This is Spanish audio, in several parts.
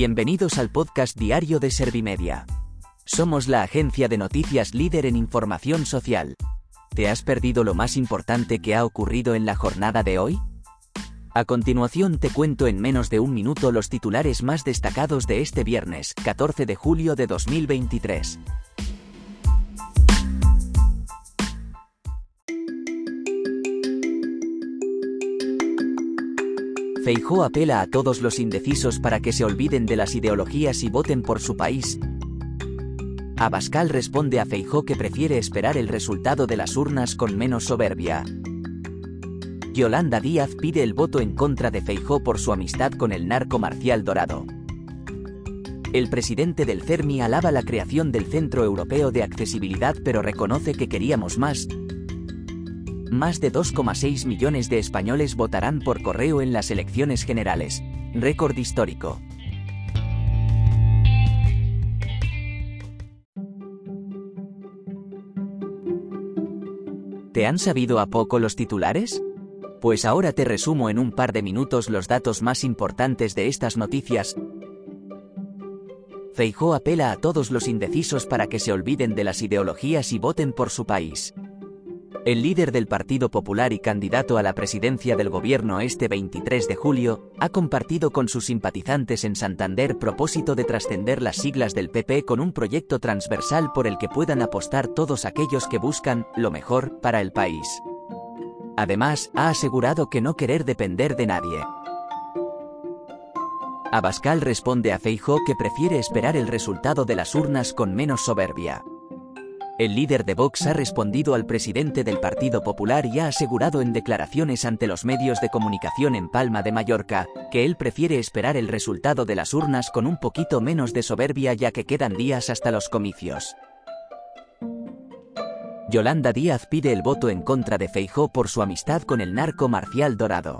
Bienvenidos al podcast diario de Servimedia. Somos la agencia de noticias líder en información social. ¿Te has perdido lo más importante que ha ocurrido en la jornada de hoy? A continuación te cuento en menos de un minuto los titulares más destacados de este viernes, 14 de julio de 2023. Feijó apela a todos los indecisos para que se olviden de las ideologías y voten por su país. Abascal responde a Feijó que prefiere esperar el resultado de las urnas con menos soberbia. Yolanda Díaz pide el voto en contra de Feijó por su amistad con el narco Marcial Dorado. El presidente del CERMI alaba la creación del Centro Europeo de Accesibilidad pero reconoce que queríamos más, más de 2,6 millones de españoles votarán por correo en las elecciones generales. Récord histórico. ¿Te han sabido a poco los titulares? Pues ahora te resumo en un par de minutos los datos más importantes de estas noticias. Feijó apela a todos los indecisos para que se olviden de las ideologías y voten por su país. El líder del Partido Popular y candidato a la presidencia del gobierno este 23 de julio, ha compartido con sus simpatizantes en Santander propósito de trascender las siglas del PP con un proyecto transversal por el que puedan apostar todos aquellos que buscan lo mejor para el país. Además, ha asegurado que no querer depender de nadie. Abascal responde a Feijó que prefiere esperar el resultado de las urnas con menos soberbia. El líder de Vox ha respondido al presidente del Partido Popular y ha asegurado en declaraciones ante los medios de comunicación en Palma de Mallorca, que él prefiere esperar el resultado de las urnas con un poquito menos de soberbia ya que quedan días hasta los comicios. Yolanda Díaz pide el voto en contra de Feijó por su amistad con el narco Marcial Dorado.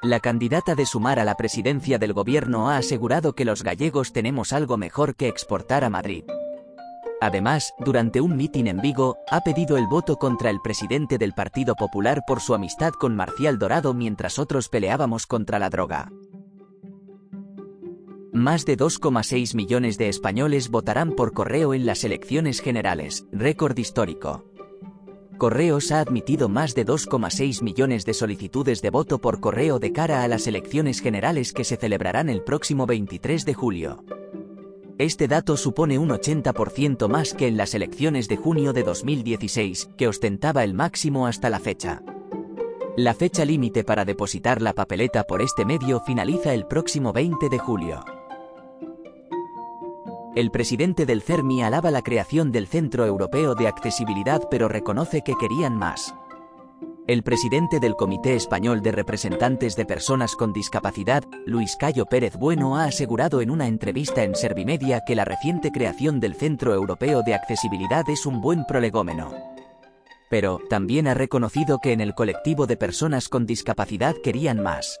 La candidata de Sumar a la presidencia del gobierno ha asegurado que los gallegos tenemos algo mejor que exportar a Madrid. Además, durante un mitin en Vigo, ha pedido el voto contra el presidente del Partido Popular por su amistad con Marcial Dorado mientras otros peleábamos contra la droga. Más de 2,6 millones de españoles votarán por correo en las elecciones generales, récord histórico. Correos ha admitido más de 2,6 millones de solicitudes de voto por correo de cara a las elecciones generales que se celebrarán el próximo 23 de julio. Este dato supone un 80% más que en las elecciones de junio de 2016, que ostentaba el máximo hasta la fecha. La fecha límite para depositar la papeleta por este medio finaliza el próximo 20 de julio. El presidente del CERMI alaba la creación del Centro Europeo de Accesibilidad pero reconoce que querían más. El presidente del Comité Español de Representantes de Personas con Discapacidad, Luis Cayo Pérez Bueno, ha asegurado en una entrevista en Servimedia que la reciente creación del Centro Europeo de Accesibilidad es un buen prolegómeno. Pero, también ha reconocido que en el colectivo de personas con discapacidad querían más.